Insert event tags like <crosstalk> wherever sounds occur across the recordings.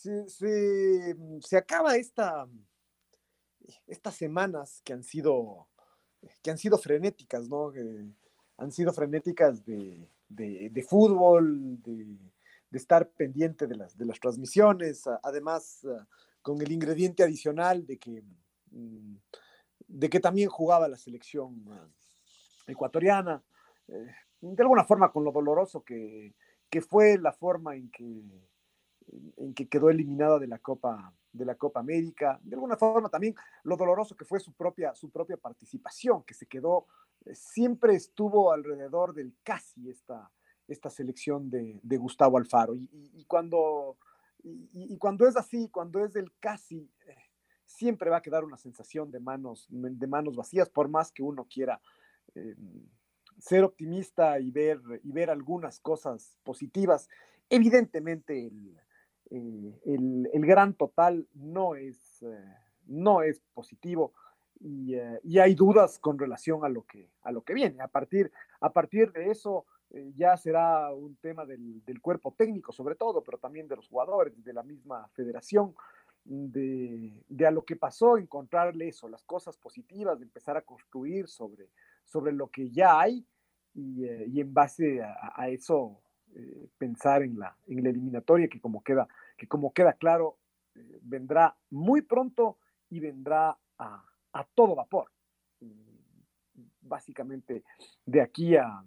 se, se, acaba esta, estas semanas que han sido, que han sido frenéticas, ¿no? han sido frenéticas de, de fútbol, de de estar pendiente de las, de las transmisiones, además con el ingrediente adicional de que, mm, de que también jugaba la selección ecuatoriana, eh, de alguna forma con lo doloroso que, que, fue la forma en que, en que quedó eliminada de la Copa de la Copa América, de alguna forma también lo doloroso que fue su propia, su propia participación, que se quedó, eh, siempre estuvo alrededor del casi esta, esta selección de, Gustavo Alfaro. Y, cuando, y, cuando es así, cuando es del casi, eh, siempre va a quedar una sensación de manos, de manos vacías, por más que uno quiera eh, ser optimista y ver, y ver algunas cosas positivas. Evidentemente, el, eh, gran total no es, no es positivo. Y, hay dudas con relación a lo que, a lo que viene. A partir, a partir de eso, eh, ya será un tema del, cuerpo técnico sobre todo, pero también de los jugadores, de la misma federación, de, a lo que pasó, encontrarle eso, las cosas positivas, de empezar a construir sobre, sobre lo que ya hay y, eh, en base a, eso eh, pensar en la, en la eliminatoria que como queda, que como queda claro, vendrá muy pronto y vendrá a, a todo vapor. Básicamente de aquí a,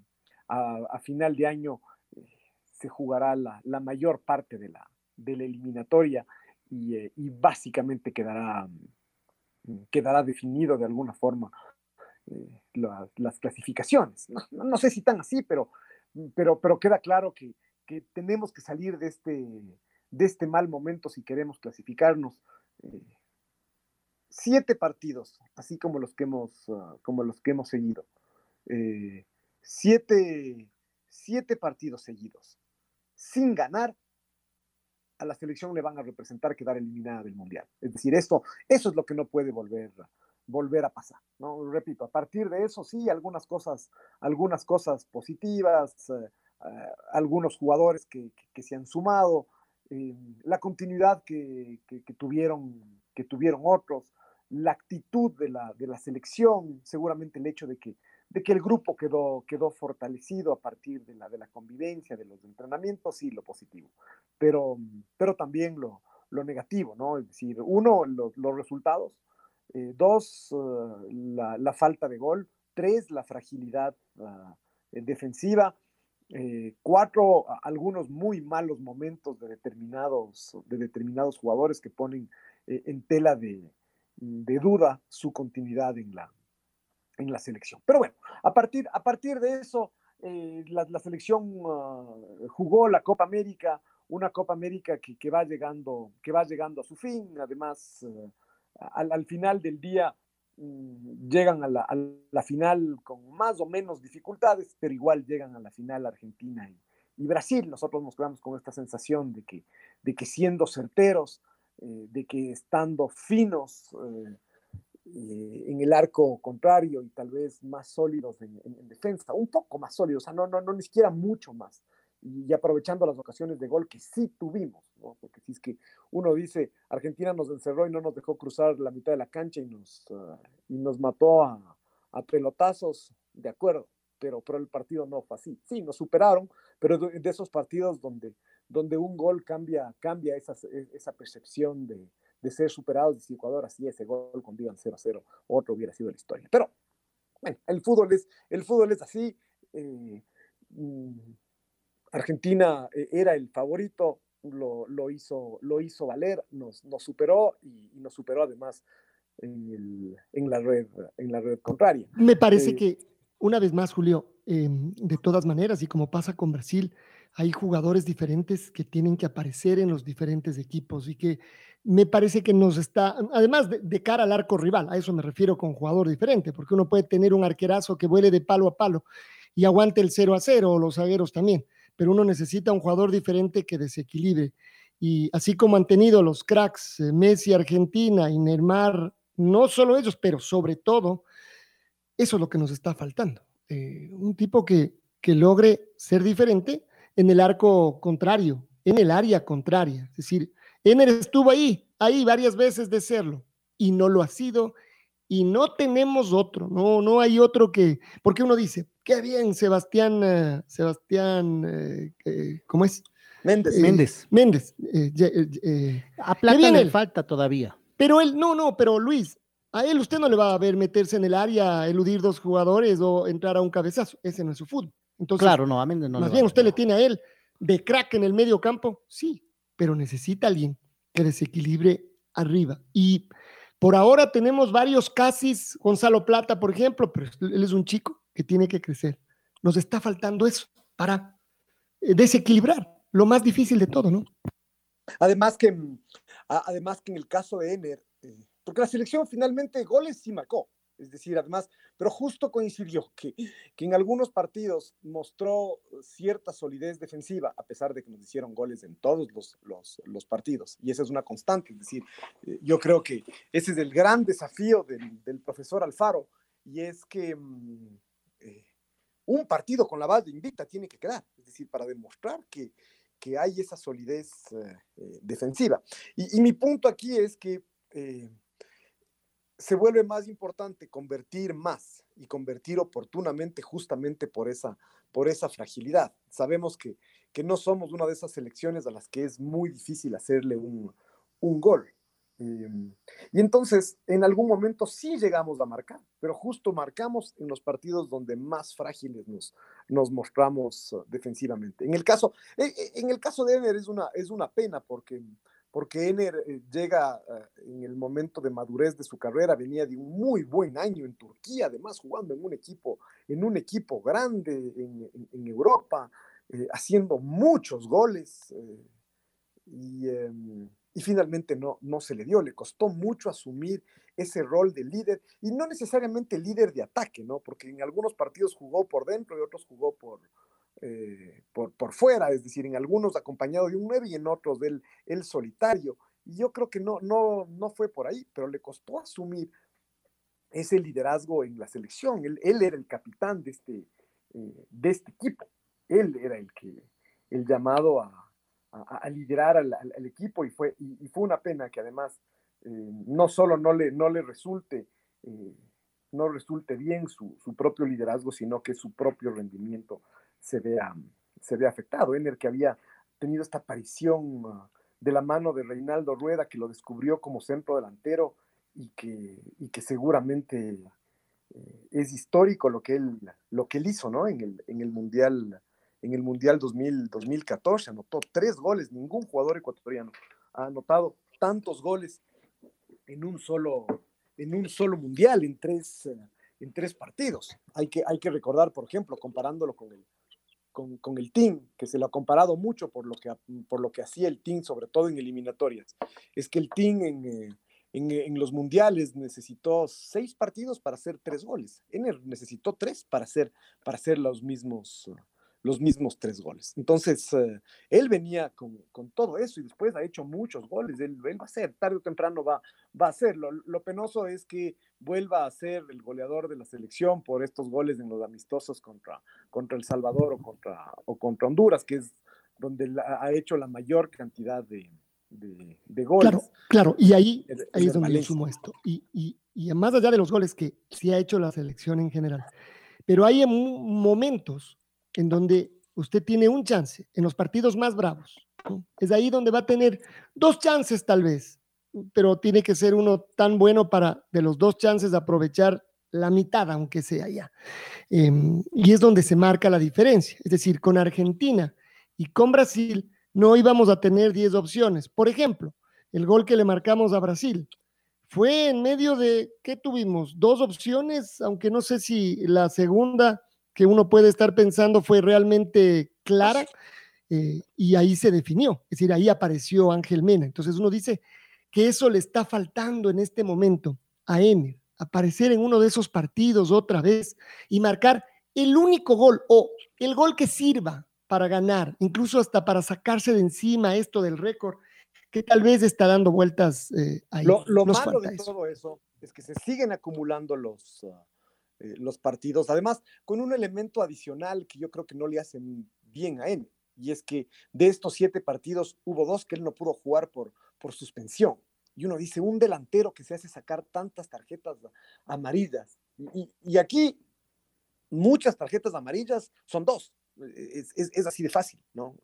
a, final de año eh, se jugará la, mayor parte de la, la eliminatoria y, eh, básicamente quedará, mm, quedará definido de alguna forma eh, las clasificaciones. No, sé si tan así, pero, pero, pero queda claro que, tenemos que salir de este, de este mal momento si queremos clasificarnos. siete partidos, así como los que hemos, ah, como los que hemos seguido siete, partidos seguidos sin ganar, a la selección le van a representar quedar eliminada del Mundial. Es decir, esto, eso es lo que no puede volver, volver a pasar. ¿no? Repito, a partir de eso sí, algunas cosas, algunas cosas positivas, eh, eh, algunos jugadores que, se han sumado, eh, la continuidad que, tuvieron, que tuvieron otros, la actitud de la, de la selección, seguramente el hecho de que de que el grupo quedó, quedó fortalecido a partir de la, de la convivencia, de los entrenamientos, sí, lo positivo, pero, pero también lo, lo negativo, ¿no? Es decir, uno, los, los resultados, eh, dos, eh, la, la, falta de gol, tres, la fragilidad uh, defensiva, eh, cuatro, algunos muy malos momentos de determinados, de determinados jugadores que ponen en tela de, duda su continuidad en la, en la selección. Pero bueno, a partir, a partir de eso, eh, la, selección ah, jugó la Copa América, una Copa América que, va, llegando, que va llegando a su fin. Además, eh, al, final del día mm, llegan a la, final con más o menos dificultades, pero igual llegan a la final Argentina y, Brasil. Nosotros nos quedamos con esta sensación de que, de que siendo certeros, eh, de que estando finos, eh, en el arco contrario y tal vez más sólidos en, defensa, un poco más sólidos, o sea, no, no, no, ni siquiera mucho más. Y, aprovechando las ocasiones de gol que sí tuvimos, ¿no? porque si es que uno dice, Argentina nos encerró y no nos dejó cruzar la mitad de la cancha y nos, ah, y nos mató a, a, pelotazos, de acuerdo, pero, pero el partido no fue así. Sí, nos superaron, pero de, esos partidos donde, donde un gol cambia, cambia esa, esa percepción de, de ser superados. Si Ecuador hacía ese gol con Divan 0 a 0, otro hubiera sido la historia. Pero, bueno, el fútbol es, el fútbol es así. Eh, mm, Argentina eh, era el favorito, lo, lo, hizo, lo hizo valer, nos, nos superó y, y, nos superó además en, el, en, la, red, en la red contraria. Me parece eh, que, una vez más, Julio, eh, de todas maneras, y como pasa con Brasil, hay jugadores diferentes que tienen que aparecer en los diferentes equipos y que me parece que nos está, además de, de, cara al arco rival, a eso me refiero con jugador diferente, porque uno puede tener un arquerazo que vuele de palo a palo y aguante el 0 a 0, o los zagueros también, pero uno necesita un jugador diferente que desequilibre. Y así como han tenido los cracks eh, Messi, Argentina y Neymar, no solo ellos, pero sobre todo, eso es lo que nos está faltando. Eh, un tipo que, que logre ser diferente en el arco contrario, en el área contraria. Es decir, Ener estuvo ahí, ahí varias veces de serlo, y no lo ha sido, y no tenemos otro, no, no hay otro que, porque uno dice, qué bien, Sebastián, uh, Sebastián, uh, ¿cómo es? Méndez. Eh, Méndez. Méndez. a Plata le falta todavía. Pero él, no, no, pero Luis, a él usted no le va a ver meterse en el área, eludir dos jugadores o entrar a un cabezazo. Ese no es su fútbol. Entonces, claro, no, a Méndez no. Más bien, usted le tiene a él de crack en el medio campo, sí, pero necesita alguien que desequilibre arriba. Y por ahora tenemos varios casis, Gonzalo Plata, por ejemplo, pero él es un chico que tiene que crecer. Nos está faltando eso para eh, desequilibrar, lo más difícil de todo, ¿no? Además que, además que en el caso de Ener, eh, porque la selección finalmente goles sí marcó, es decir, además, pero justo coincidió que, que en algunos partidos mostró cierta solidez defensiva, a pesar de que nos hicieron goles en todos los, los, partidos. Y esa es una constante, es decir, eh, yo creo que ese es el gran desafío del, profesor Alfaro, y es que mmm, eh, un partido con la base invicta tiene que quedar, es decir, para demostrar que, que hay esa solidez eh, defensiva. Y, mi punto aquí es que se vuelve más importante convertir más y convertir oportunamente justamente por esa, por esa fragilidad. Sabemos que, que no somos una de esas selecciones a las que es muy difícil hacerle un, un gol. Eh, y entonces, en algún momento sí llegamos a marcar, pero justo marcamos en los partidos donde más frágiles nos, nos mostramos uh, defensivamente. En el caso, eh, en el caso de Ener es una, es una pena porque porque Ener eh, llega uh, en el momento de madurez de su carrera, venía de un muy buen año en Turquía, además jugando en un equipo, en un equipo grande en, Europa, eh, haciendo muchos goles eh, y, y, finalmente no, no se le dio, le costó mucho asumir ese rol de líder y no necesariamente líder de ataque, ¿no? Porque en algunos partidos jugó por dentro y otros jugó por, eh, por, por, fuera, es decir, en algunos acompañado de un 9 y en otros del el solitario. Y yo creo que no, no, no fue por ahí, pero le costó asumir ese liderazgo en la selección. Él, él era el capitán de este, eh, de este equipo. Él era el que el llamado a, a, liderar al, equipo y fue, y, fue una pena que además eh, no solo no le, no le resulte no resulte bien su, su, propio liderazgo, sino que su propio rendimiento se vea, se vea afectado. Ener que había tenido esta aparición uh, de la mano de Reinaldo Rueda, que lo descubrió como centro delantero y que, y que seguramente eh, es histórico lo que él, lo que él hizo ¿no? en, el, en el Mundial. En el Mundial 2000, 2014 anotó tres goles, ningún jugador ecuatoriano ha anotado tantos goles en un solo, en un solo mundial, en tres, en tres partidos. Hay que, hay que recordar, por ejemplo, comparándolo con el, con, con, el team, que se lo ha comparado mucho por lo que, por lo que hacía el team, sobre todo en eliminatorias, es que el team en, eh, en, en, los mundiales necesitó seis partidos para hacer tres goles. Ener necesitó tres para hacer, para hacer los mismos, los mismos tres goles. Entonces, eh, él venía con, con, todo eso y después ha hecho muchos goles. Él, él va a ser, tarde o temprano va, va a ser. Lo, lo, penoso es que vuelva a ser el goleador de la selección por estos goles en los amistosos contra, contra El Salvador o contra, o contra Honduras, que es donde la, ha hecho la mayor cantidad de, de, de goles. Claro, claro, y ahí, el, ahí es donde yo sumo esto. Y, y, y más allá de los goles que sí ha hecho la selección en general, pero hay momentos en donde usted tiene un chance en los partidos más bravos. Es ahí donde va a tener dos chances tal vez pero tiene que ser uno tan bueno para de los dos chances aprovechar la mitad, aunque sea ya. Em, y es donde se marca la diferencia. Es decir, con Argentina y con Brasil no íbamos a tener 10 opciones. Por ejemplo, el gol que le marcamos a Brasil fue en medio de, ¿qué tuvimos? Dos opciones, aunque no sé si la segunda que uno puede estar pensando fue realmente clara, eh, y ahí se definió, es decir, ahí apareció Ángel Mena. Entonces uno dice que eso le está faltando en este momento a Ener, aparecer en uno de esos partidos otra vez y marcar el único gol o el gol que sirva para ganar, incluso hasta para sacarse de encima esto del récord, que tal vez está dando vueltas eh, ahí. Lo, malo de todo eso es que se siguen acumulando los, ah, eh, los partidos, además con un elemento adicional que yo creo que no le hacen bien a él, y es que de estos siete partidos hubo dos que él no pudo jugar por, por suspensión. Y uno dice, un delantero que se hace sacar tantas tarjetas amarillas. Y, aquí muchas tarjetas amarillas son dos. Es, así de fácil, ¿no?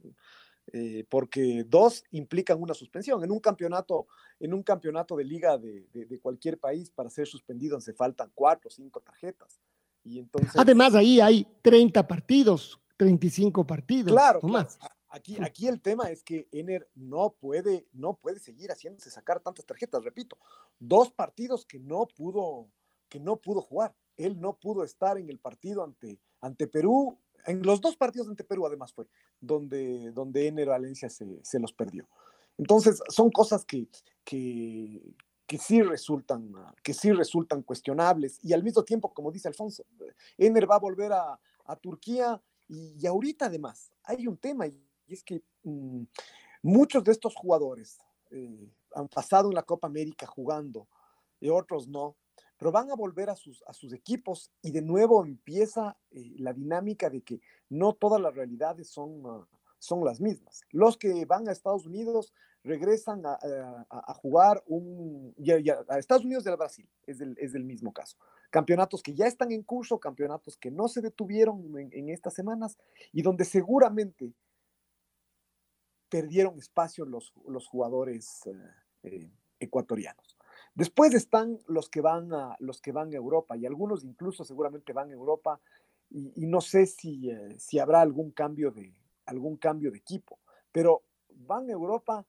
Eh, porque dos implican una suspensión. En un campeonato, en un campeonato de liga de, cualquier país, para ser suspendido se faltan cuatro o cinco tarjetas. Y entonces... Además, ahí hay 30 partidos 35 partidos. Claro, más. Aquí, aquí el tema es que Ener no puede, no puede seguir haciéndose sacar tantas tarjetas. Repito, dos partidos que no pudo, que no pudo jugar. Él no pudo estar en el partido ante, ante Perú. En los dos partidos ante Perú, además, fue donde, donde Ener Valencia se, se los perdió. Entonces, son cosas que, que, que sí resultan, que sí resultan cuestionables. Y al mismo tiempo, como dice Alfonso, Ener va a volver a, a Turquía y, ahorita además hay un tema y es que mm, muchos de estos jugadores eh, han pasado en la Copa América jugando y otros no, pero van a volver a sus, a sus equipos y de nuevo empieza eh, la dinámica de que no todas las realidades son, ah, son las mismas. Los que van a Estados Unidos regresan a, jugar un, a Estados Unidos del Brasil, es es el mismo caso campeonatos que ya están en curso, campeonatos que no se detuvieron en, estas semanas y donde seguramente perdieron espacio los, los jugadores eh, eh, ecuatorianos. Después están los que van a los que van a Europa y algunos incluso seguramente van a Europa y, no sé si, eh, si habrá algún cambio de algún cambio de equipo, pero van a Europa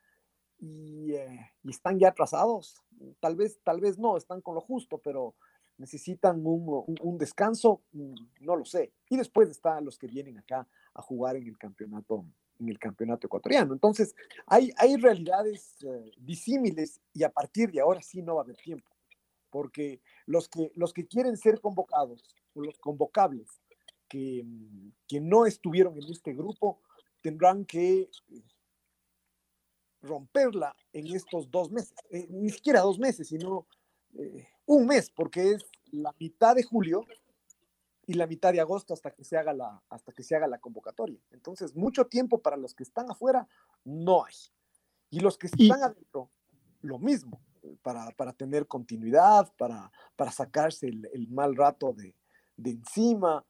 y, y, están ya atrasados. Tal vez tal vez no están con lo justo, pero necesitan un, descanso, mm, no lo sé. Y después están los que vienen acá a jugar en el campeonato, en el campeonato ecuatoriano. Entonces, hay, hay realidades eh, disímiles y a partir de ahora sí no va a haber tiempo, porque los que, los que quieren ser convocados, o los convocables, que, mm, que no estuvieron en este grupo, tendrán que eh, romperla en estos dos meses, eh, ni siquiera dos meses, sino un mes, porque es la mitad de julio y la mitad de agosto hasta que se haga la, hasta que se haga la convocatoria. Entonces, mucho tiempo para los que están afuera no hay. Y los que están adentro, lo mismo, para, tener continuidad, para, para sacarse el, mal rato de, encima.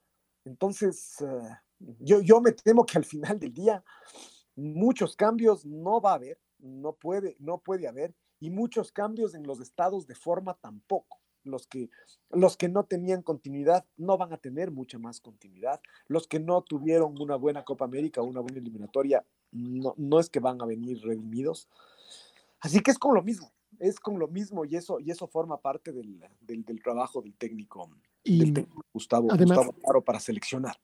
Entonces, eh, yo, yo me temo que al final del día muchos cambios no va a haber, no puede, no puede haber y muchos cambios en los estados de forma tampoco. Los que, los que no tenían continuidad no van a tener mucha más continuidad. Los que no tuvieron una buena Copa América o una buena eliminatoria, no, no es que van a venir redimidos. Así que es con lo mismo, es con lo mismo y eso, y eso forma parte del, del, trabajo del técnico, y Gustavo, Gustavo Claro para seleccionar.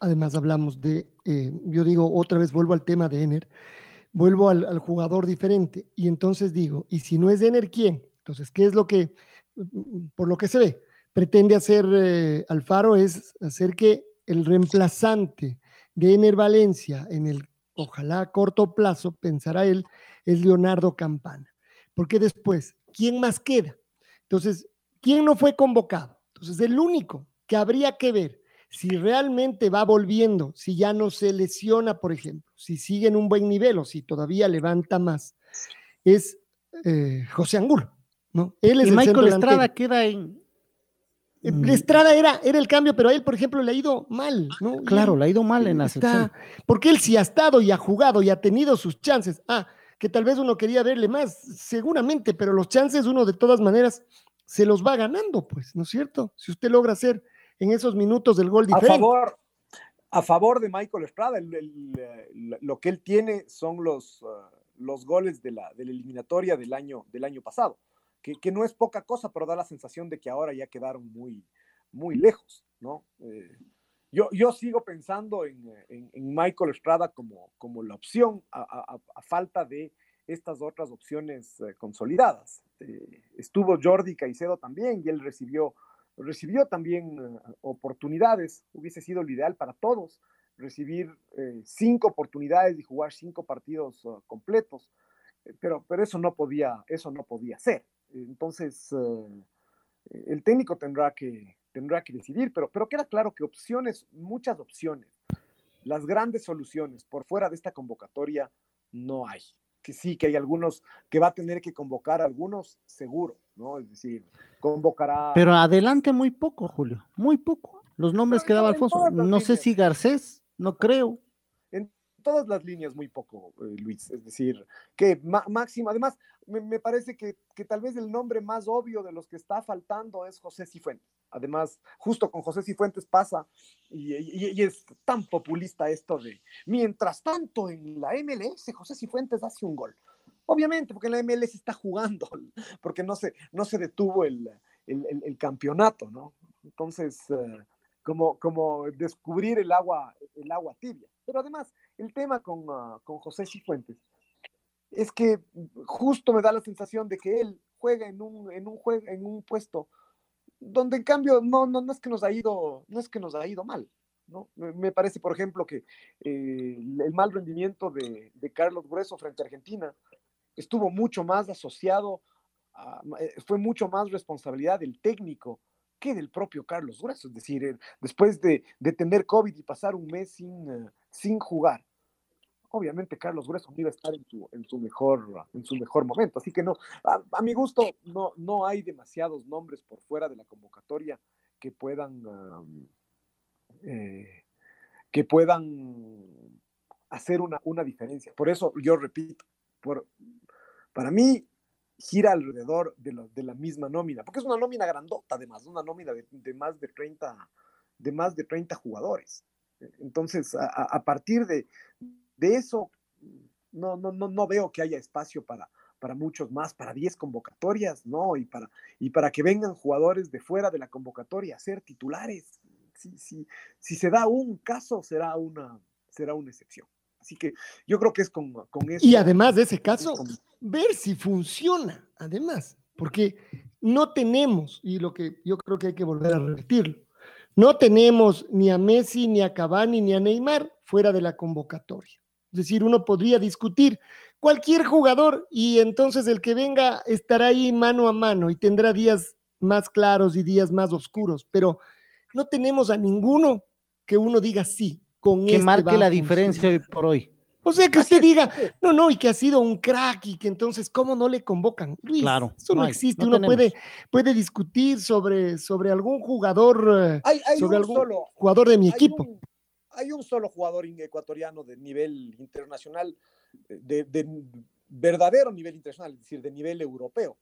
Además hablamos de, eh, yo digo otra vez, vuelvo al tema de Ener, vuelvo al, jugador diferente y entonces digo, ¿y si no es Ener, quién? Entonces, ¿qué es lo que, por lo que se ve, pretende hacer eh, Alfaro? Es hacer que el reemplazante de Ener Valencia en el, ojalá corto plazo, pensará él, es Leonardo Campana. Porque después, ¿quién más queda? Entonces, ¿quién no fue convocado? Entonces, el único que habría que ver si realmente va volviendo, si ya no se lesiona, por ejemplo, si sigue en un buen nivel o si todavía levanta más, es eh, José Angulo. ¿No? Él es y Michael Estrada queda en. Eh, mm. Estrada era, era el cambio, pero a él, por ejemplo, le ha ido mal, ¿no? Claro, le ha ido mal en la sección. Porque él sí ha estado y ha jugado y ha tenido sus chances. Ah, que tal vez uno quería verle más, seguramente, pero los chances uno de todas maneras se los va ganando, pues, ¿no es cierto? Si usted logra hacer en esos minutos del gol diferente. A favor, a favor de Michael Estrada, lo que él tiene son los, uh, los goles de la, de la eliminatoria del año, del año pasado, que, no es poca cosa, pero da la sensación de que ahora ya quedaron muy, muy lejos, ¿no? Eh, yo, yo sigo pensando en, en, en, Michael Estrada como, como la opción a, a, a falta de estas otras opciones eh, consolidadas. Eh, estuvo Jordi Caicedo también y él recibió, recibió también oportunidades. Hubiese sido lo ideal para todos recibir eh, cinco oportunidades y jugar cinco partidos completos, pero, pero eso no podía, eso no podía ser. Entonces, uh, el técnico tendrá que, tendrá que decidir, pero, pero queda claro que opciones, muchas opciones, las grandes soluciones por fuera de esta convocatoria no hay. Que sí, que hay algunos que va a tener que convocar algunos, seguro, ¿no? Es decir, convocará. Pero adelante muy poco, Julio, muy poco. Los nombres que daba Alfonso, no sé si Garcés, no creo. Todas las líneas muy poco, eh, Luis. Es decir, que máximo, además, me, me parece que, que, tal vez el nombre más obvio de los que está faltando es José Cifuentes. Además, justo con José Cifuentes pasa, y, y, es tan populista esto de, mientras tanto en la MLS, José Cifuentes hace un gol. Obviamente, porque en la MLS está jugando, <laughs> porque no se, no se detuvo el, el, el, campeonato, ¿no? Entonces, uh, como, como descubrir el agua, el agua tibia. Pero además, el tema con, uh, con José Cifuentes es que justo me da la sensación de que él juega en un, en un, juego, en un puesto donde en cambio no, no, no, es que nos ha ido, no es que nos ha ido mal. ¿no? Me parece, por ejemplo, que eh, el mal rendimiento de, de, Carlos Grueso frente a Argentina estuvo mucho más asociado, a, eh, fue mucho más responsabilidad del técnico que del propio Carlos Grueso. Es decir, eh, después de, tener COVID y pasar un mes sin, uh, sin jugar, obviamente Carlos Grueso no iba a estar en su, en su, mejor, en su mejor momento. Así que no, a, mi gusto, no, no hay demasiados nombres por fuera de la convocatoria que puedan, eh, que puedan hacer una, una, diferencia. Por eso yo repito, por, para mí gira alrededor de, lo, de, la misma nómina, porque es una nómina grandota además, una nómina de, más de 30, de más de 30 jugadores. Entonces, a, a partir de, de eso no, no, no, no veo que haya espacio para, para muchos más, para 10 convocatorias, ¿no? Y para, y para que vengan jugadores de fuera de la convocatoria a ser titulares. Si, si, si se da un caso, será una, será una excepción. Así que yo creo que es con, con eso. Y además de ese caso, ver si funciona, además, porque no tenemos, y lo que yo creo que hay que volver a repetirlo, no tenemos ni a Messi, ni a Cavani, ni a Neymar fuera de la convocatoria. Es decir, uno podría discutir cualquier jugador y entonces el que venga estará ahí mano a mano y tendrá días más claros y días más oscuros, pero no tenemos a ninguno que uno diga sí, con que este marque la diferencia hoy por hoy. O sea, que usted diga, no, no, y que ha sido un crack y que entonces, ¿cómo no le convocan? Luis, claro, eso no, no existe. No Uno puede, puede discutir sobre, sobre algún jugador, hay, hay sobre algún solo, jugador de mi equipo. Un, hay un solo jugador ecuatoriano de nivel internacional, de, de, verdadero nivel internacional, es decir, de nivel europeo,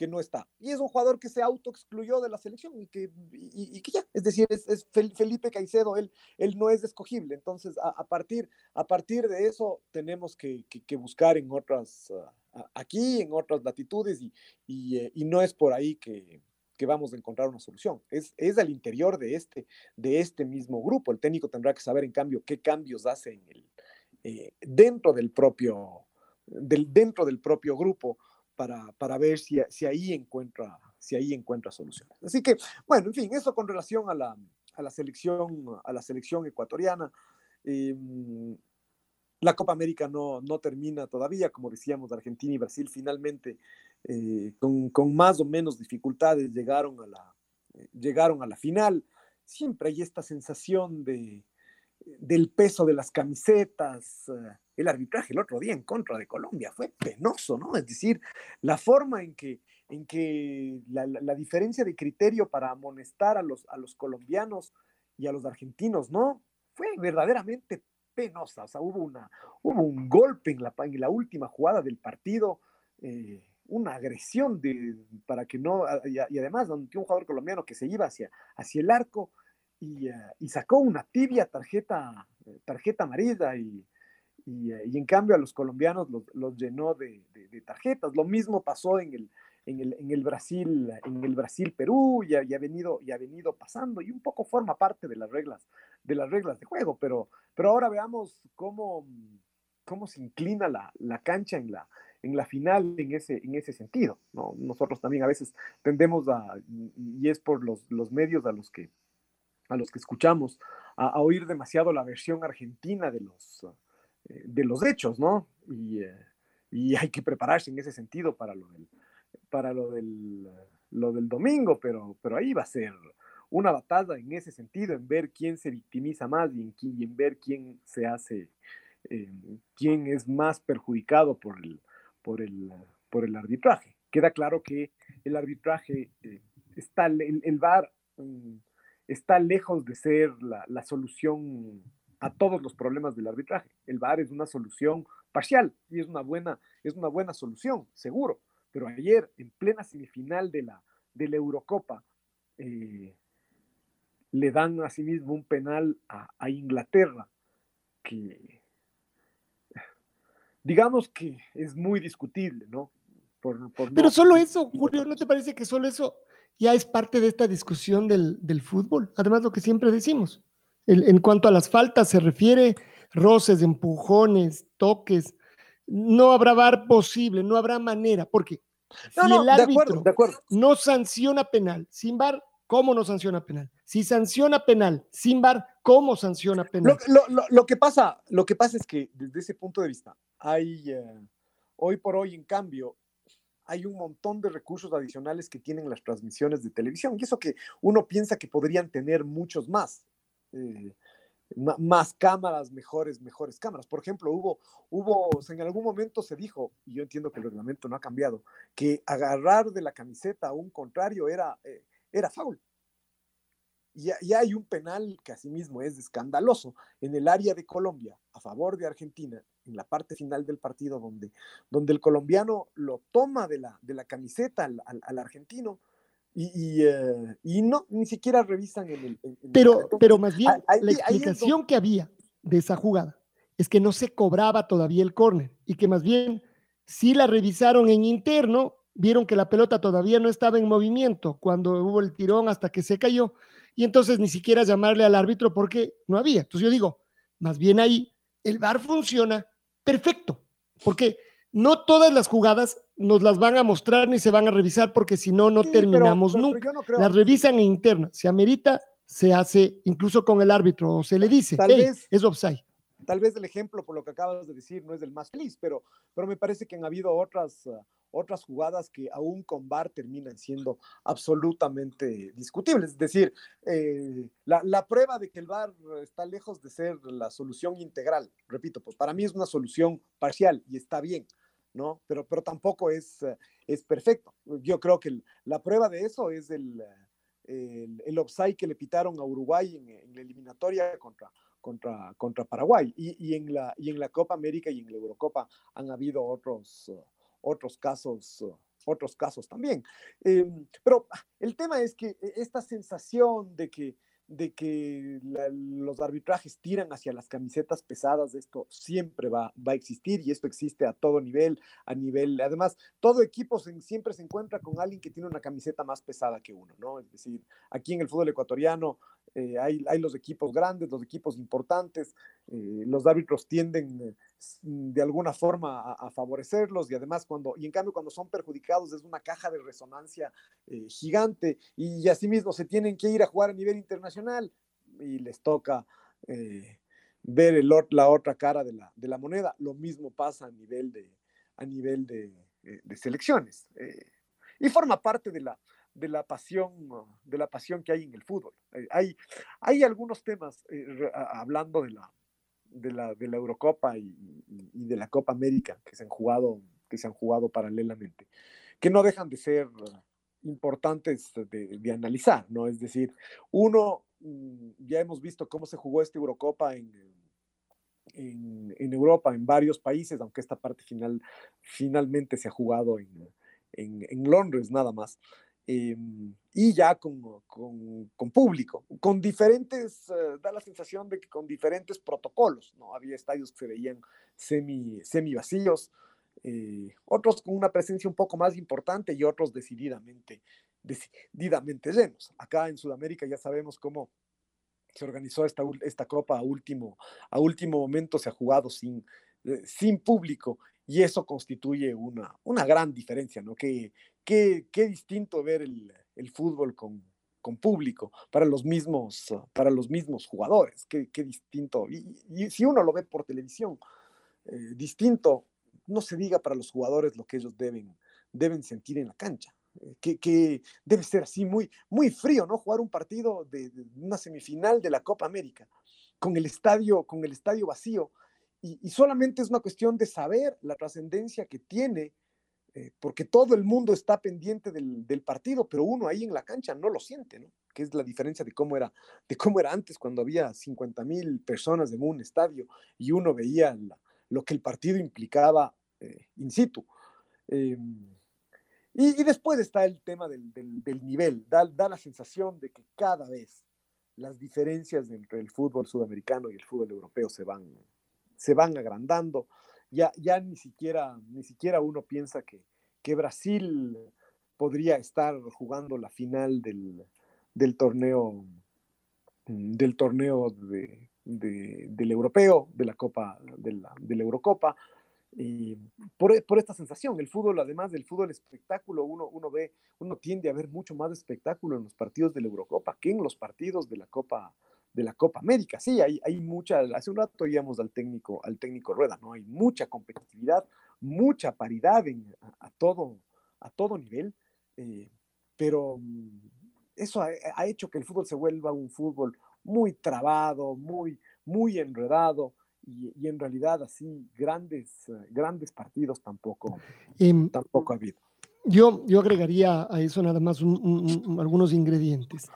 que no está. Y es un jugador que se autoexcluyó de la selección y que, y, que ya, es decir, es, Felipe Caicedo, él, él no es escogible. Entonces, a, partir, a partir de eso, tenemos que, buscar en otras, uh, aquí, en otras latitudes, y, y, y no es por ahí que, que vamos a encontrar una solución. Es, es al interior de este, de este mismo grupo. El técnico tendrá que saber, en cambio, qué cambios hace en el, eh, dentro, del propio, del, dentro del propio grupo para, para ver si, si, ahí encuentra, si ahí encuentra soluciones. Así que, bueno, en fin, eso con relación a la, a la, selección, a la selección ecuatoriana. Eh, la Copa América no, no termina todavía, como decíamos, Argentina y Brasil finalmente eh, con, con, más o menos dificultades llegaron a, la, eh, llegaron a la final. Siempre hay esta sensación de, del peso de las camisetas. Uh, el arbitraje el otro día en contra de Colombia fue penoso, ¿no? Es decir, la forma en que, en que la, diferencia de criterio para amonestar a los, a los colombianos y a los argentinos, ¿no? Fue verdaderamente penosa, o sea, hubo, una, hubo un golpe en la, en la última jugada del partido, eh, una agresión de, para que no, y, además un jugador colombiano que se iba hacia, hacia el arco y, eh, y sacó una tibia tarjeta, tarjeta amarilla y, y, en cambio a los colombianos los, llenó de, de, tarjetas. Lo mismo pasó en el, en el, en el Brasil, en el Brasil-Perú, y, ha venido, y ha venido pasando, y un poco forma parte de las reglas, de las reglas de juego, pero, pero ahora veamos cómo, cómo se inclina la, la cancha en la, en la final en ese, en ese sentido. ¿no? Nosotros también a veces tendemos a, y es por los, los medios a los que, a los que escuchamos, a, oír demasiado la versión argentina de los, eh, de los hechos, ¿no? Y, eh, y hay que prepararse en ese sentido para lo del, para lo del, lo del domingo, pero, pero ahí va a ser una batalla en ese sentido, en ver quién se victimiza más y en, ver quién se hace, eh, quién es más perjudicado por el, por el, por el arbitraje. Queda claro que el arbitraje eh, está, el, el VAR mm, está lejos de ser la, la, solución a todos los problemas del arbitraje. El VAR es una solución parcial y es una buena, es una buena solución, seguro pero ayer, en plena semifinal de la, de la Eurocopa, eh, le dan a sí mismo un penal a, Inglaterra, que digamos que es muy discutible, ¿no? pero solo eso, Julio, ¿no te parece que solo eso ya es parte de esta discusión del, fútbol? Además, lo que siempre decimos, en cuanto a las faltas se refiere, roces, empujones, toques, no habrá bar posible, no habrá manera, porque si el árbitro no sanciona penal sin bar, ¿cómo no sanciona penal? Si sanciona penal sin bar, ¿cómo sanciona penal? Lo, que, pasa, lo que pasa es que desde ese punto de vista, hay eh, hoy por hoy, en cambio, hay un montón de recursos adicionales que tienen las transmisiones de televisión y eso que uno piensa que podrían tener muchos más. Eh, más cámaras, mejores, mejores cámaras. Por ejemplo, hubo, hubo, en algún momento se dijo, y yo entiendo que el reglamento no ha cambiado, que agarrar de la camiseta a un contrario era, eh, era foul. Y, y, hay un penal que asimismo es escandaloso en el área de Colombia a favor de Argentina, en la parte final del partido, donde, donde el colombiano lo toma de la, de la camiseta al, al argentino y, eh, y, no, ni siquiera revisan en el. pero, pero más bien, la explicación que había de esa jugada es que no se cobraba todavía el córner y que más bien, si la revisaron en interno, vieron que la pelota todavía no estaba en movimiento cuando hubo el tirón hasta que se cayó y entonces ni siquiera llamarle al árbitro porque no había. Entonces yo digo, más bien ahí el VAR funciona perfecto, porque no todas las jugadas nos las van a mostrar ni se van a revisar porque si no, no terminamos nunca. Las revisan en interna. Si amerita, se hace incluso con el árbitro o se le dice, vez, es offside. Tal vez el ejemplo, por lo que acabas de decir, no es el más feliz, pero, pero me parece que han habido otras, uh, otras jugadas que aún con VAR terminan siendo absolutamente discutibles. Es decir, eh, la, la, prueba de que el VAR está lejos de ser la solución integral, repito, pues para mí es una solución parcial y está bien ¿no? Pero, pero tampoco es, eh, es perfecto. Yo creo que la prueba de eso es el, el, el offside que le pitaron a Uruguay en, la eliminatoria contra, contra, contra Paraguay. Y, y, en la, y en la Copa América y en la Eurocopa han habido otros, otros casos. otros casos también. Em, pero el tema es que e, esta sensación de que de que los arbitrajes tiran hacia las camisetas pesadas, esto siempre va, va, a existir y esto existe a todo nivel, a nivel, además, todo equipo siempre se encuentra con alguien que tiene una camiseta más pesada que uno, ¿no? Es decir, aquí en el fútbol ecuatoriano eh, hay, hay, los equipos grandes, los equipos importantes, eh, los árbitros tienden eh, de alguna forma a, favorecerlos y además cuando, y en cambio cuando son perjudicados es una caja de resonancia gigante y, asimismo se tienen que ir a jugar a nivel internacional y les toca ver el, la otra cara de la, de la, moneda. Lo mismo pasa a nivel de, a nivel de, de selecciones y forma parte de la, de la pasión, de la pasión que hay en el fútbol. Eh, hay, hay algunos temas, eh, hablando de la, de la, de la Eurocopa y, de la Copa América que se han jugado, que se han jugado paralelamente, que no dejan de ser importantes de, analizar, ¿no? Es decir, uno, mm, ya hemos visto cómo se jugó esta Eurocopa en, en, Europa, en varios países, aunque esta parte final finalmente se ha jugado en, en Londres nada más. Em, y ya con, con, con, público, con diferentes, eh, da la sensación de que con diferentes protocolos, ¿no? Había estadios que se veían semi, semi vacíos, eh, otros con una presencia un poco más importante y otros decididamente, decididamente llenos. Acá en Sudamérica ya sabemos cómo se organizó esta, esta copa a último, a último momento, se ha jugado sin, eh, sin público y eso constituye una, una gran diferencia, ¿no? Que, qué, distinto ver el, fútbol con, público para los mismos, para los mismos jugadores, qué, distinto. Y, si uno lo ve por televisión, eh, distinto, no se diga para los jugadores lo que ellos deben, deben sentir en la cancha. Eh, que, debe ser así muy, muy frío, ¿no? Jugar un partido de, una semifinal de la Copa América con el estadio, con el estadio vacío. y solamente es una cuestión de saber la trascendencia que tiene eh, porque todo el mundo está pendiente del, partido, pero uno ahí en la cancha no lo siente, ¿no? Que es la diferencia de cómo era, de cómo era antes, cuando había 50 mil personas en un estadio y uno veía lo que el partido implicaba eh, in situ. Eh, y, después está el tema del, nivel, da, da, la sensación de que cada vez las diferencias entre el fútbol sudamericano y el fútbol europeo se van, se van agrandando ya, ya ni, siquiera, ni siquiera uno piensa que, que Brasil podría estar jugando la final del, del torneo mm, del torneo de, del europeo, de la Copa, de la, Eurocopa, y por, por, esta sensación, el fútbol, además del fútbol espectáculo, uno, uno ve, uno tiende a ver mucho más espectáculo en los partidos de la Eurocopa que en los partidos de la Copa, de la Copa América. Sí, hay, hay mucha, hace un rato oíamos al técnico, al técnico Rueda, ¿no? Hay mucha competitividad, mucha paridad en, a, todo, a todo nivel, eh, pero mm, eso ha, hecho que el fútbol se vuelva un fútbol muy trabado, muy, muy enredado, y, en realidad así grandes, eh, grandes partidos tampoco, em, tampoco ha habido. Yo, yo agregaría a eso nada más algunos ingredientes.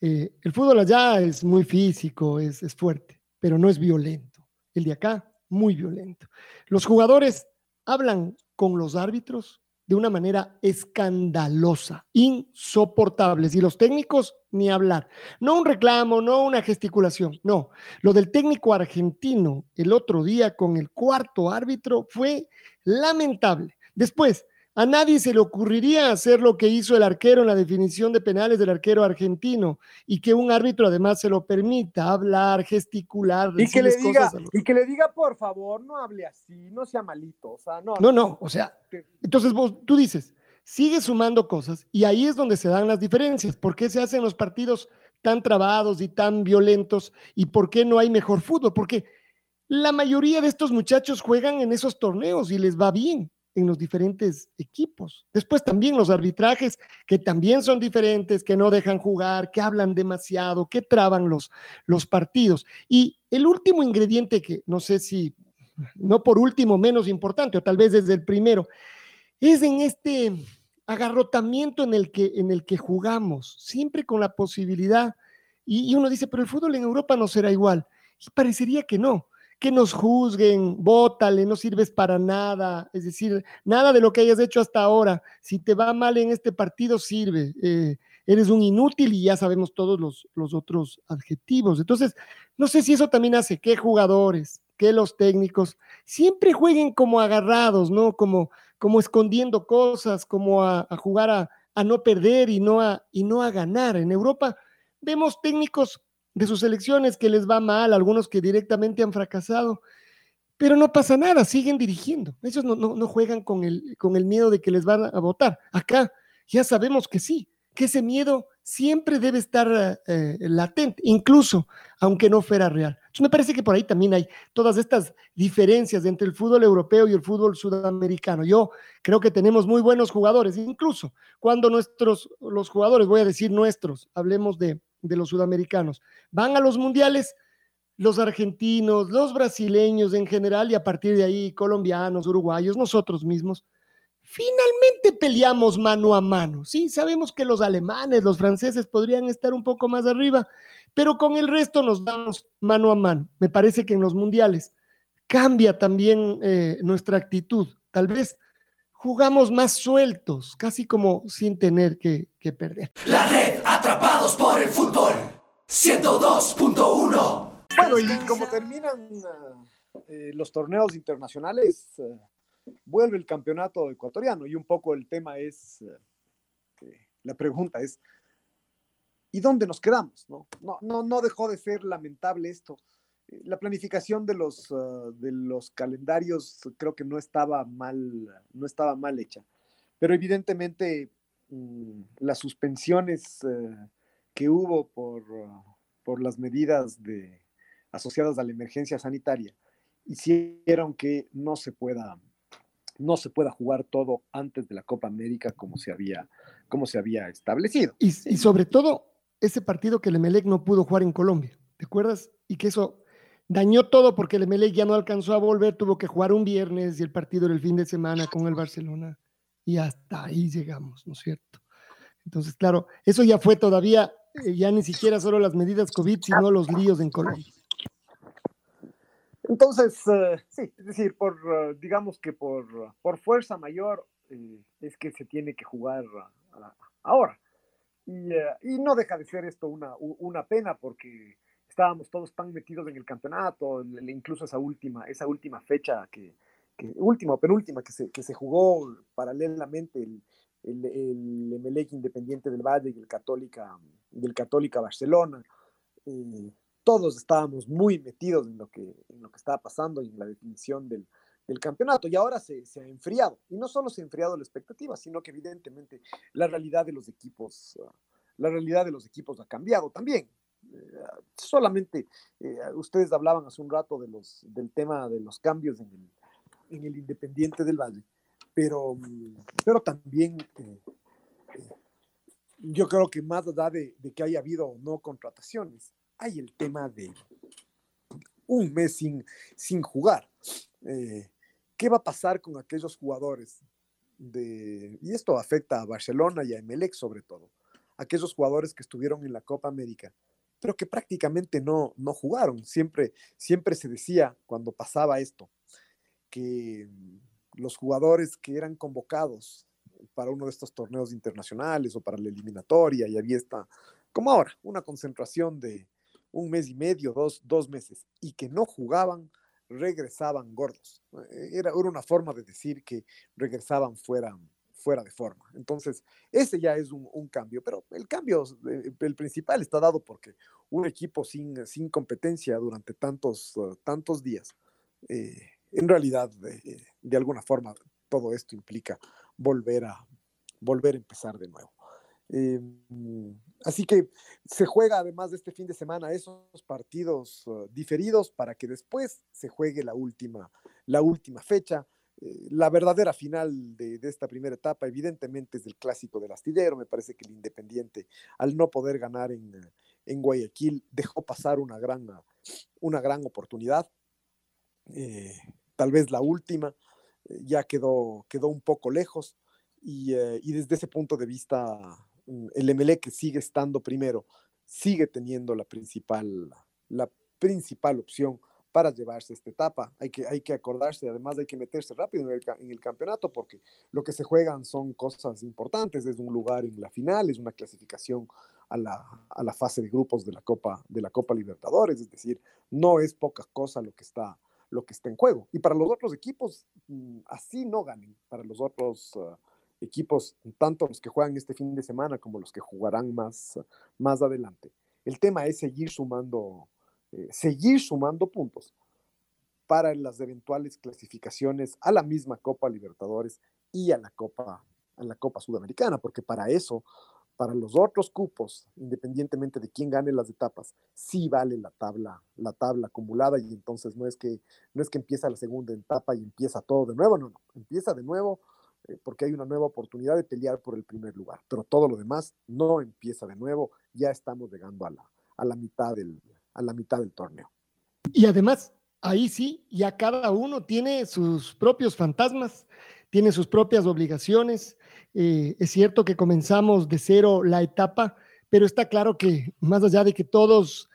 Eh, el fútbol allá es muy físico, es, es fuerte, pero no es violento. El de acá, muy violento. Los jugadores hablan con los árbitros de una manera escandalosa, insoportables. Y los técnicos, ni hablar. No un reclamo, no una gesticulación, no. Lo del técnico argentino el otro día con el cuarto árbitro fue lamentable. Después, a nadie se le ocurriría hacer lo que hizo el arquero en la definición de penales del arquero argentino y que un árbitro además se lo permita hablar, gesticular, y que le diga y que le diga por favor no hable así, no sea malito, o sea, no. No, no, o sea, entonces vos tú dices, sigue sumando cosas y ahí es donde se dan las diferencias. ¿Por qué se hacen los partidos tan trabados y tan violentos y por qué no hay mejor fútbol? Porque la mayoría de estos muchachos juegan en esos torneos y les va bien en los diferentes equipos. Después también los arbitrajes, que también son diferentes, que no dejan jugar, que hablan demasiado, que traban los, los partidos. Y el último ingrediente que no sé si, no por último menos importante, o tal vez desde el primero, es en este agarrotamiento en el que, en el que jugamos, siempre con la posibilidad, y, y uno dice, pero el fútbol en Europa no será igual. Y parecería que no que nos juzguen, bótale, no sirves para nada, es decir, nada de lo que hayas hecho hasta ahora, si te va mal en este partido, sirve, eh, eres un inútil y ya sabemos todos los, los otros adjetivos. Entonces, no sé si eso también hace que jugadores, que los técnicos siempre jueguen como agarrados, ¿no? Como, como escondiendo cosas, como a, jugar a, a, no perder y no a, y no a ganar. En Europa vemos técnicos de sus elecciones que les va mal, algunos que directamente han fracasado, pero no pasa nada, siguen dirigiendo. Ellos no, no, juegan con el, con el miedo de que les van a votar. Acá ya sabemos que sí, que ese miedo siempre debe estar eh, latente, incluso aunque no fuera real. Entonces me parece que por ahí también hay todas estas diferencias entre el fútbol europeo y el fútbol sudamericano. Yo creo que tenemos muy buenos jugadores, incluso cuando nuestros, los jugadores, voy a decir nuestros, hablemos de, de los sudamericanos. Van a los mundiales los argentinos, los brasileños en general y a partir de ahí colombianos, uruguayos, nosotros mismos. Finalmente peleamos mano a mano. Sí, sabemos que los alemanes, los franceses podrían estar un poco más arriba, pero con el resto nos damos mano a mano. Me parece que en los mundiales cambia también eh, nuestra actitud. Tal vez jugamos más sueltos, casi como sin tener que, perder. La red, atrapados por el fútbol, 102.1. Bueno, y como terminan eh, los torneos internacionales, eh, vuelve el campeonato ecuatoriano y un poco el tema es, la pregunta es, ¿y dónde nos quedamos? No, no, no, no dejó de ser lamentable esto la planificación de los, de los calendarios creo que no estaba mal, no estaba mal hecha. Pero evidentemente las suspensiones eh, que hubo por, ah, por las medidas de, asociadas a la emergencia sanitaria hicieron que no se pueda no se pueda jugar todo antes de la Copa América como se había, como se había establecido. Y, sobre todo ese partido que el no pudo jugar en Colombia, ¿te acuerdas? Y que eso dañó todo porque el ya no alcanzó a volver, tuvo que jugar un viernes y el partido era el fin de semana con el Barcelona y hasta ahí llegamos, ¿no es cierto? Entonces, claro, eso ya fue todavía, eh, ya ni siquiera solo las medidas COVID, sino los líos en Colombia. Entonces, eh, sí, es decir, por, eh, digamos que por, por fuerza mayor es que se tiene que jugar ahora. Y, y, no deja de ser esto una, una pena porque estábamos todos tan metidos en el campeonato, incluso esa última, esa última fecha que, última o penúltima que se, que se jugó paralelamente el, el, el Emelec Independiente del Valle y el Católica, y Católica Barcelona. Eh, todos estábamos muy metidos en lo, que, en lo que estaba pasando y en la definición del, del campeonato. Y ahora se, se, ha enfriado. Y no solo se ha enfriado la expectativa, sino que evidentemente la realidad de los equipos, la realidad de los equipos ha cambiado también. Eh, solamente eh, ustedes hablaban hace un rato de los, del tema de los cambios en el, en el Independiente del Valle, pero, mm, pero también eh, yo creo que más allá de, de, que haya habido o no contrataciones, hay el tema de un mes sin, sin jugar. ¿Qué va a pasar con aquellos jugadores? De, y esto afecta a Barcelona y a Emelec sobre todo, aquellos jugadores que estuvieron en la Copa América pero que prácticamente no, no jugaron. Siempre, siempre se decía cuando pasaba esto, que los jugadores que eran convocados para uno de estos torneos internacionales o para la eliminatoria, y había esta, como ahora, una concentración de un mes y medio, dos, dos meses, y que no jugaban, regresaban gordos. Era, era una forma de decir que regresaban fuera, fuera de forma. Entonces, ese ya es un, cambio, pero el cambio, eh, el principal está dado porque un equipo sin, sin competencia durante tantos, tantos días, eh, en realidad, eh, de alguna forma, todo esto implica volver a, volver a empezar de nuevo. así que se juega además de este fin de semana esos partidos uh, diferidos para que después se juegue la última, la última fecha eh, la verdadera final de, esta primera etapa, evidentemente, es el clásico del astillero. Me parece que el Independiente, al no poder ganar en, Guayaquil, dejó pasar una gran, una gran oportunidad. Eh, tal vez la última, eh, ya quedó, quedó un poco lejos. Y, desde ese punto de vista, mm, el MLE que sigue estando primero, sigue teniendo la principal, la principal opción para llevarse esta etapa. Hay que, hay que acordarse, además hay que meterse rápido en el, campeonato porque lo que se juegan son cosas importantes, es un lugar en la final, es una clasificación a la, a la fase de grupos de la, Copa, de la Copa Libertadores, es decir, no es poca cosa lo que está, lo que está en juego. Y para los otros equipos, mm, así no ganen, para los otros... Ah, equipos, tanto los que juegan este fin de semana como los que jugarán más, más adelante. El tema es seguir sumando eh, seguir sumando puntos para las eventuales clasificaciones a la misma Copa Libertadores y a la Copa, a la Copa Sudamericana, porque para eso, para los otros cupos, independientemente de quién gane las etapas, sí vale la tabla, la tabla acumulada y entonces no es que no es que empieza la segunda etapa y empieza todo de nuevo, no, no, empieza de nuevo eh, porque hay una nueva oportunidad de pelear por el primer lugar, pero todo lo demás no empieza de nuevo, ya estamos llegando a la, a la mitad del, a la mitad del torneo. Y además, ahí sí, ya cada uno tiene sus propios fantasmas, tiene sus propias obligaciones. Eh, es cierto que comenzamos de cero la etapa, pero está claro que más allá de que todos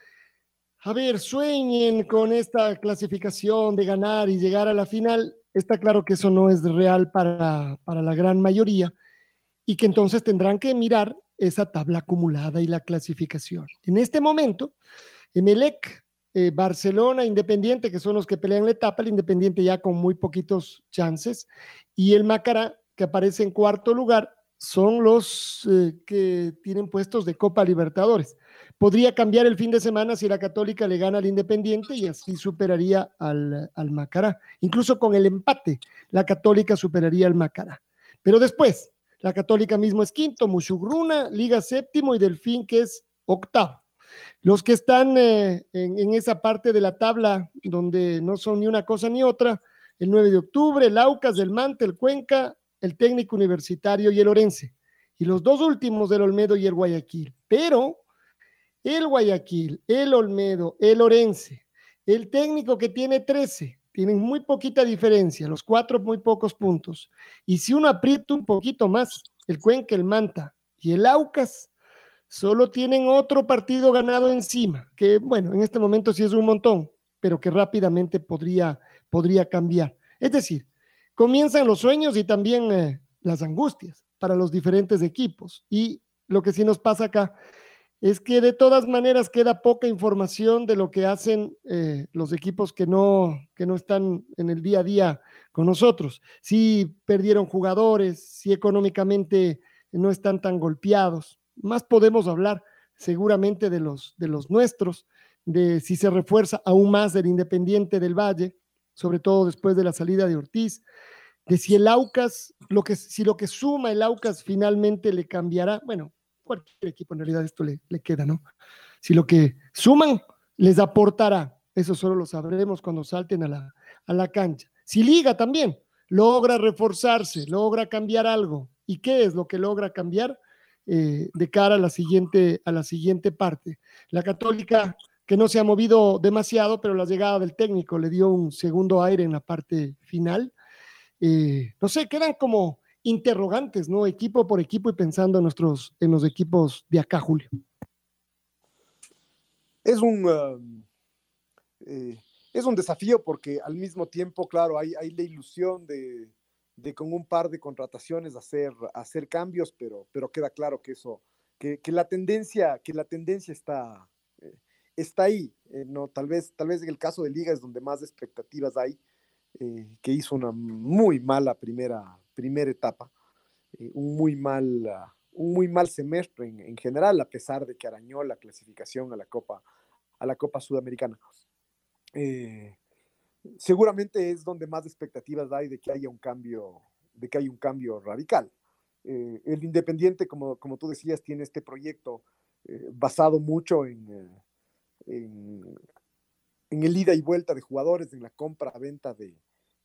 a ver, sueñen con esta clasificación de ganar y llegar a la final. Está claro que eso no es real para, para la gran mayoría y que entonces tendrán que mirar esa tabla acumulada y la clasificación. En este momento, Emelec, eh, Barcelona, Independiente, que son los que pelean la etapa, el Independiente ya con muy poquitos chances, y el Macará, que aparece en cuarto lugar, son los eh, que tienen puestos de Copa Libertadores. Podría cambiar el fin de semana si la Católica le gana al Independiente y así superaría al, Macará. Incluso con el empate, la Católica superaría al Macará. Pero después, la Católica mismo es quinto, Mushugruna, Liga séptimo y Delfín que es octavo. Los que están eh, en, esa parte de la tabla donde no son ni una cosa ni otra, el 9 de octubre, el Aucas, el Mante, el Cuenca, el técnico universitario y el Orense. Y los dos últimos, el Olmedo y el Guayaquil. Pero el Guayaquil, el Olmedo, el Orense, el técnico que tiene 13, tienen muy poquita diferencia, los cuatro muy pocos puntos. Y si uno aprieta un poquito más, el Cuenca, el Manta y el Aucas, solo tienen otro partido ganado encima, que bueno, en este momento sí es un montón, pero que rápidamente podría, podría cambiar. Es decir, comienzan los sueños y también eh, las angustias para los diferentes equipos. Y lo que sí nos pasa acá es que de todas maneras queda poca información de lo que hacen eh, los equipos que no, que no están en el día a día con nosotros. Si perdieron jugadores, si económicamente no están tan golpeados. Más podemos hablar seguramente de los, de los nuestros, de si se refuerza aún más el Independiente del Valle, sobre todo después de la salida de Ortiz, de si el Aucas, lo que, si lo que suma el Aucas finalmente le cambiará, bueno, cualquier equipo en realidad esto le, le queda, ¿no? Si lo que suman les aportará, eso solo lo sabremos cuando salten a la, a la cancha. Si Liga también logra reforzarse, logra cambiar algo, ¿y qué es lo que logra cambiar? Eh, de cara a la siguiente, a la siguiente parte. La Católica que no se ha movido demasiado, pero la llegada del técnico le dio un segundo aire en la parte final. Eh, no sé, quedan como interrogantes, ¿no? Equipo por equipo y pensando en, nuestros, en los equipos de acá, Julio. Es un, uh, eh, es un desafío porque al mismo tiempo, claro, hay, hay la ilusión de, de, con un par de contrataciones hacer, hacer cambios, pero, pero queda claro que eso, que, que la tendencia, que la tendencia está, está ahí. Eh, no, tal, vez, tal vez en el caso de Liga es donde más expectativas hay, eh, que hizo una muy mala primera, primera etapa, eh, un, muy mal, un muy mal semestre en, en, general, a pesar de que arañó la clasificación a la Copa, a la Copa Sudamericana. Seguramente es donde más expectativas hay de que haya un cambio, de que haya un cambio radical. el Independiente, como, como tú decías, tiene este proyecto basado mucho en en, el ida y vuelta de jugadores, en la compra-venta de,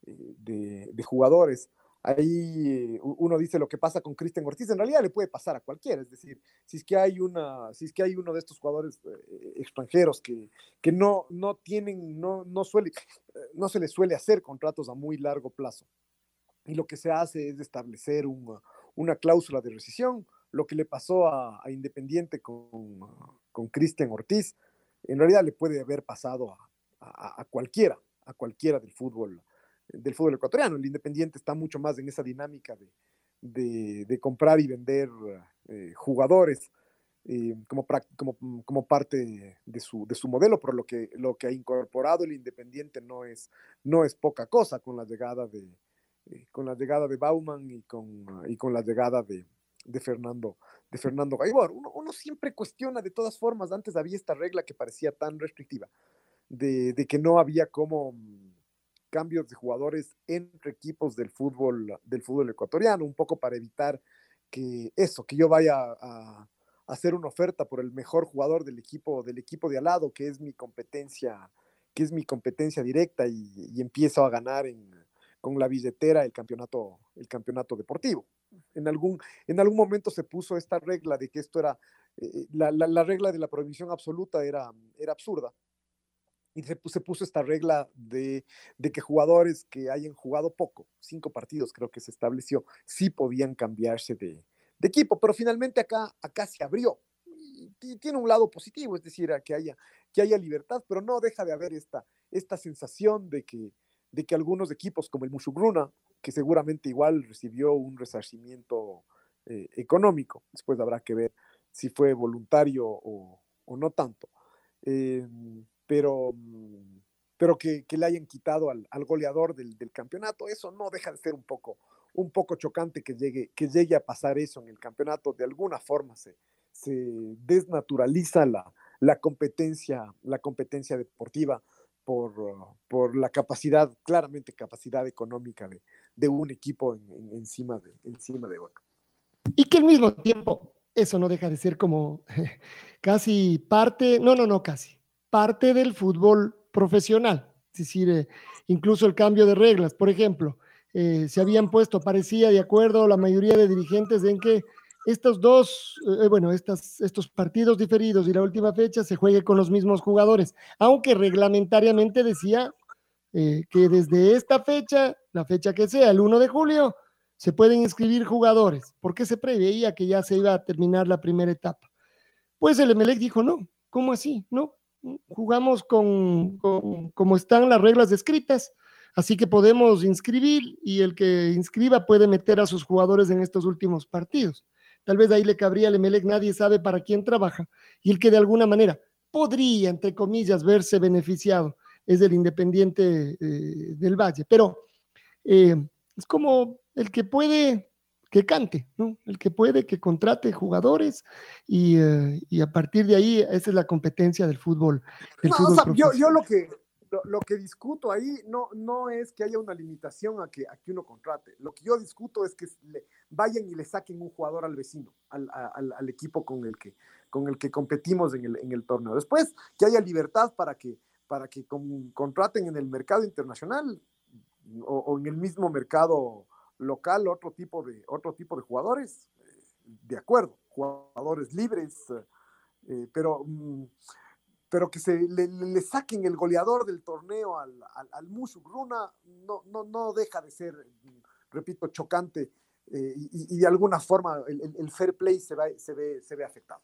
eh, de, de, jugadores. Ahí eh, uno dice lo que pasa con Cristian Ortiz, en realidad le puede pasar a cualquiera, es decir, si es que hay, una, si es que hay uno de estos jugadores eh, extranjeros que, que no, no tienen, no, no, suele, no se les suele hacer contratos a muy largo plazo. Y lo que se hace es establecer una, una cláusula de rescisión, lo que le pasó a, a Independiente con, con Cristian Ortiz, en realidad le puede haber pasado a, a, a, cualquiera, a cualquiera del fútbol, del fútbol ecuatoriano. El Independiente está mucho más en esa dinámica de, de, comprar y vender eh, jugadores eh, como, como, como, parte de su, de su modelo, pero lo que, lo que ha incorporado el Independiente no es, no es poca cosa con la llegada de, eh, con la llegada de Bauman y con, y con la llegada de, de Fernando, de Fernando Gaibor. Uno, uno, siempre cuestiona de todas formas, antes había esta regla que parecía tan restrictiva, de, de, que no había como cambios de jugadores entre equipos del fútbol, del fútbol ecuatoriano, un poco para evitar que eso, que yo vaya a, hacer una oferta por el mejor jugador del equipo, del equipo de al lado, que es mi competencia, que es mi competencia directa y, empiezo a ganar en, con la billetera el campeonato, el campeonato deportivo en algún, en algún momento se puso esta regla de que esto era, eh, la, la, la, regla de la prohibición absoluta era, era absurda. Y se, puso esta regla de, de, que jugadores que hayan jugado poco, cinco partidos creo que se estableció, sí podían cambiarse de, de equipo, pero finalmente acá, acá se abrió. tiene un lado positivo, es decir, que haya, que haya libertad, pero no deja de haber esta, esta sensación de que, de que algunos equipos como el Mushugruna, que seguramente igual recibió un resarcimiento eh, económico, después habrá que ver si fue voluntario o, no tanto, eh, pero, pero que, le hayan quitado al, goleador del, campeonato, eso no deja de ser un poco, un poco chocante que llegue, que llegue a pasar eso en el campeonato, de alguna forma se, se desnaturaliza la, la competencia, la competencia deportiva por, por, la capacidad, claramente capacidad económica de, de un equipo encima, de, encima de otro. Y que al mismo tiempo, eso no deja de ser como <laughs> casi parte, no, no, no, casi, parte del fútbol profesional. Es decir, eh, incluso el cambio de reglas. Por ejemplo, eh, se habían puesto, parecía de acuerdo la mayoría de dirigentes en que estos dos, eh, bueno, estos partidos diferidos y la última fecha se juegue con los mismos jugadores, aunque reglamentariamente decía que desde esta fecha, la fecha que sea, el 1 de julio, se pueden inscribir jugadores, porque se preveía que ya se iba a terminar la primera etapa. Pues el Emelec dijo, no, ¿cómo así? No, jugamos con, como están las reglas descritas, así que podemos inscribir y el que inscriba puede meter a sus jugadores en estos últimos partidos. Tal vez ahí le cabría al Emelec, nadie sabe para quién trabaja, y el que de alguna manera podría, entre comillas, verse beneficiado es el Independiente eh, del Valle. Pero eh, es como el que puede que cante, ¿no? El que puede que contrate jugadores y, eh, a partir de ahí esa es la competencia del fútbol. yo, lo que lo, que discuto ahí no, no es que haya una limitación a que, a que uno contrate. Lo que yo discuto es que le vayan y le saquen un jugador al vecino, al, al, equipo con el que, con el que competimos en el, en el, torneo. Después, que haya libertad para que, para que contraten en el mercado internacional o, en el mismo mercado local otro tipo de, otro tipo de jugadores. Eh, de acuerdo, jugadores libres, eh, pero... Mm, pero que se le, saquen el goleador del torneo al, al, al no, no, no deja de ser, repito, chocante eh, y, de alguna forma el, fair play se, se, ve, se ve afectado.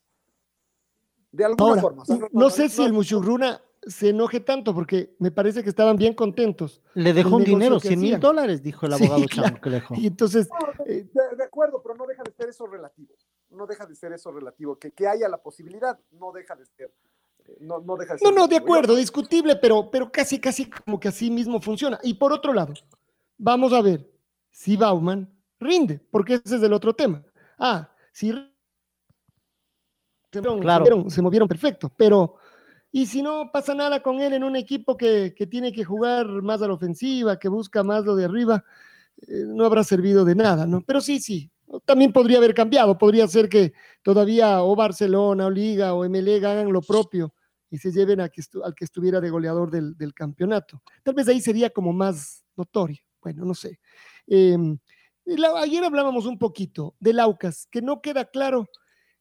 De alguna forma. no, sé si el Musugruna se enoje tanto porque me parece que estaban bien contentos. Le dejó un dinero, 100 mil dólares, dijo el abogado que le dejó. Y entonces... Eh, de, acuerdo, pero no deja de ser eso relativo. No deja de ser eso relativo. Que, que haya la posibilidad, no deja de ser no, no deja No, no, de acuerdo, discutible, pero, pero casi, casi como que así mismo funciona. Y por otro lado, vamos a ver si Bauman rinde, porque ese es el otro tema. Ah, si se movieron, se movieron, perfecto, pero y si no pasa nada con él en un equipo que, tiene que jugar más a la ofensiva, que busca más lo de arriba, eh, no habrá servido de nada, ¿no? Pero sí, sí, también podría haber cambiado, podría ser que todavía o Barcelona o Liga o MLE hagan lo propio y se lleven a que al que estuviera de goleador del, campeonato. Tal vez ahí sería como más notorio, bueno, no sé. Em, ayer hablábamos un poquito del Aucas, que no queda claro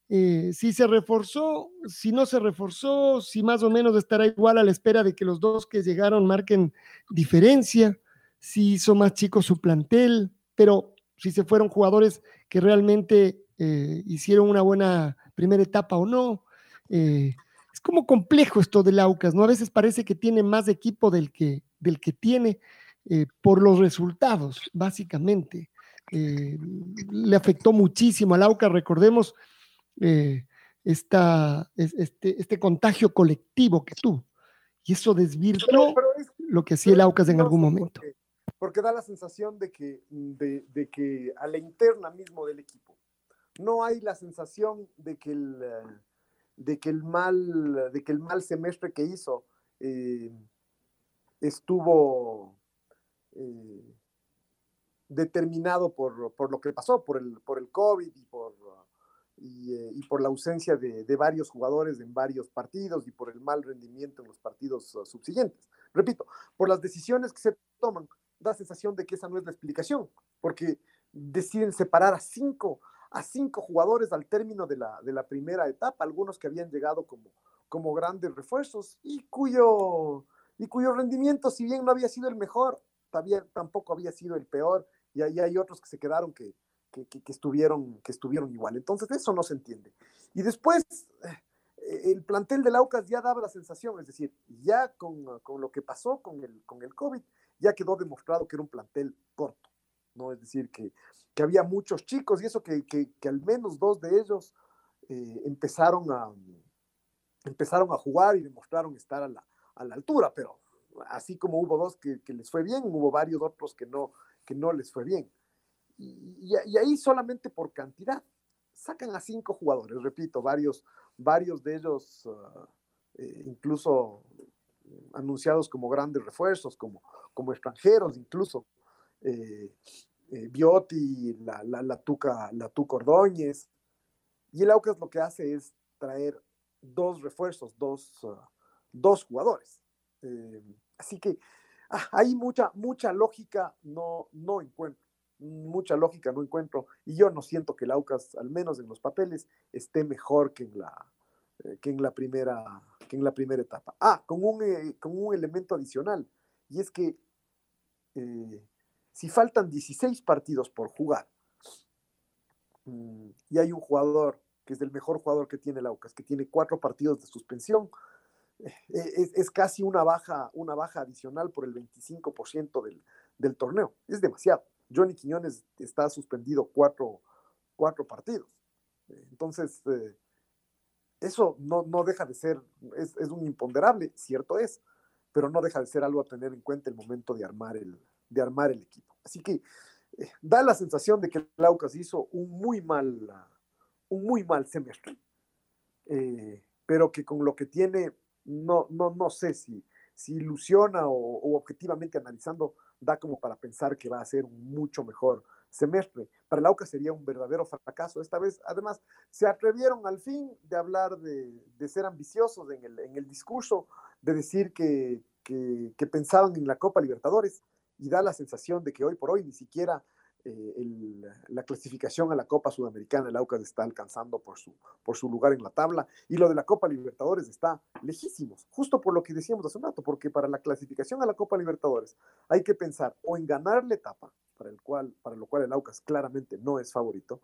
eh, si se reforzó, si no se reforzó, si más o menos estará igual a la espera de que los dos que llegaron marquen diferencia, si hizo más chico su plantel, pero si se fueron jugadores que realmente eh, hicieron una buena primera etapa o no. Eh, es como complejo esto del Aucas, ¿no? A veces parece que tiene más equipo del que, del que tiene por los resultados, básicamente. le afectó muchísimo al Aucas, recordemos esta, este, este contagio colectivo que tuvo. Y eso desvirtuó lo que hacía el Aucas en algún momento porque da la sensación de que, de, que a la interna mismo del equipo no hay la sensación de que el, de que el, mal, de que el mal semestre que hizo eh, estuvo eh, determinado por, lo que pasó, por el, por el COVID y por, y, eh, por la ausencia de, varios jugadores en varios partidos y por el mal rendimiento en los partidos uh, subsiguientes. Repito, por las decisiones que se toman da sensación de que esa no es la explicación, porque deciden separar a cinco, a cinco jugadores al término de la, primera etapa, algunos que habían llegado como, como grandes refuerzos y cuyo, y cuyo rendimiento, si bien no había sido el mejor, también, tampoco había sido el peor, y ahí hay otros que se quedaron que, que, que, estuvieron, que estuvieron igual. Entonces, eso no se entiende. Y después, el plantel del Aucas ya daba la sensación, es decir, ya con, lo que pasó con el, con el COVID, ya quedó demostrado que era un plantel corto, ¿no? Es decir, que, había muchos chicos y eso que, al menos dos de ellos eh, empezaron, a, empezaron a jugar y demostraron estar a la, altura, pero así como hubo dos que, les fue bien, hubo varios otros que no, que no les fue bien. Y, ahí solamente por cantidad, sacan a cinco jugadores, repito, varios, varios de ellos ah, eh, incluso anunciados como grandes refuerzos, como, como extranjeros, incluso eh, eh, Biotti, la, la, Tuca, la Tuca Ordóñez. Y el Aucas lo que hace es traer dos refuerzos, dos, ah, dos jugadores. así que ah, hay mucha, mucha lógica, no, no encuentro mucha lógica no encuentro y yo no siento que el al menos en los papeles, esté mejor que en la, eh, que en la, primera, que en la primera etapa. Ah, con un, eh, con un elemento adicional y es que eh, si faltan 16 partidos por jugar mm, y hay un jugador que es el mejor jugador que tiene el que tiene cuatro partidos de suspensión, es, es, casi una baja, una baja adicional por el 25% del, del torneo. Es demasiado. Johnny Quiñones está suspendido cuatro, partidos. Entonces, eh, eso no, deja de ser, es, un imponderable, cierto es, pero no deja de ser algo a tener en cuenta el momento de armar el, de armar el equipo. Así que eh, da la sensación de que Laucas hizo un muy mal, un muy mal semestre, eh, pero que con lo que tiene, no, no, no sé si, si ilusiona o objetivamente analizando, da como para pensar que va a ser mucho mejor semestre. Para el AUCA sería un verdadero fracaso. Esta vez, además, se atrevieron al fin de hablar de, ser ambiciosos en el, discurso, de decir que, que pensaban en la Copa Libertadores y da la sensación de que hoy por hoy ni siquiera eh, la clasificación a la Copa Sudamericana, el Aucas está alcanzando por su, por su lugar en la tabla, y lo de la Copa Libertadores está lejísimos, justo por lo que decíamos hace un rato, porque para la clasificación a la Copa Libertadores hay que pensar o en ganar la etapa, para, el cual, para lo cual el Aucas claramente no es favorito,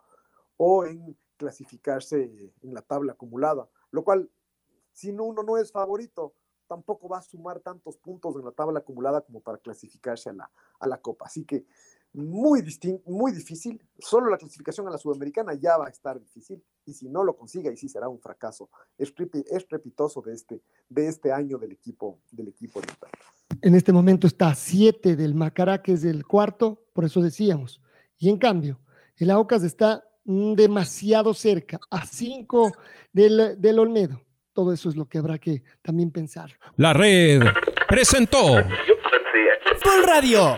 o en clasificarse en la tabla acumulada, lo cual, si uno no es favorito, tampoco va a sumar tantos puntos en la tabla acumulada como para clasificarse a la, a la Copa. Así que muy, muy difícil. Solo la clasificación a la Sudamericana ya va a estar difícil y si no lo consigue, y sí será un fracaso estrepitoso de este, de este año del equipo del equipo En este momento está a 7 del Macará, que es el cuarto, por eso decíamos. Y en cambio, el Aucas está demasiado cerca, a 5 del, del Olmedo. Todo eso es lo que habrá que también pensar. La red presentó. Full Radio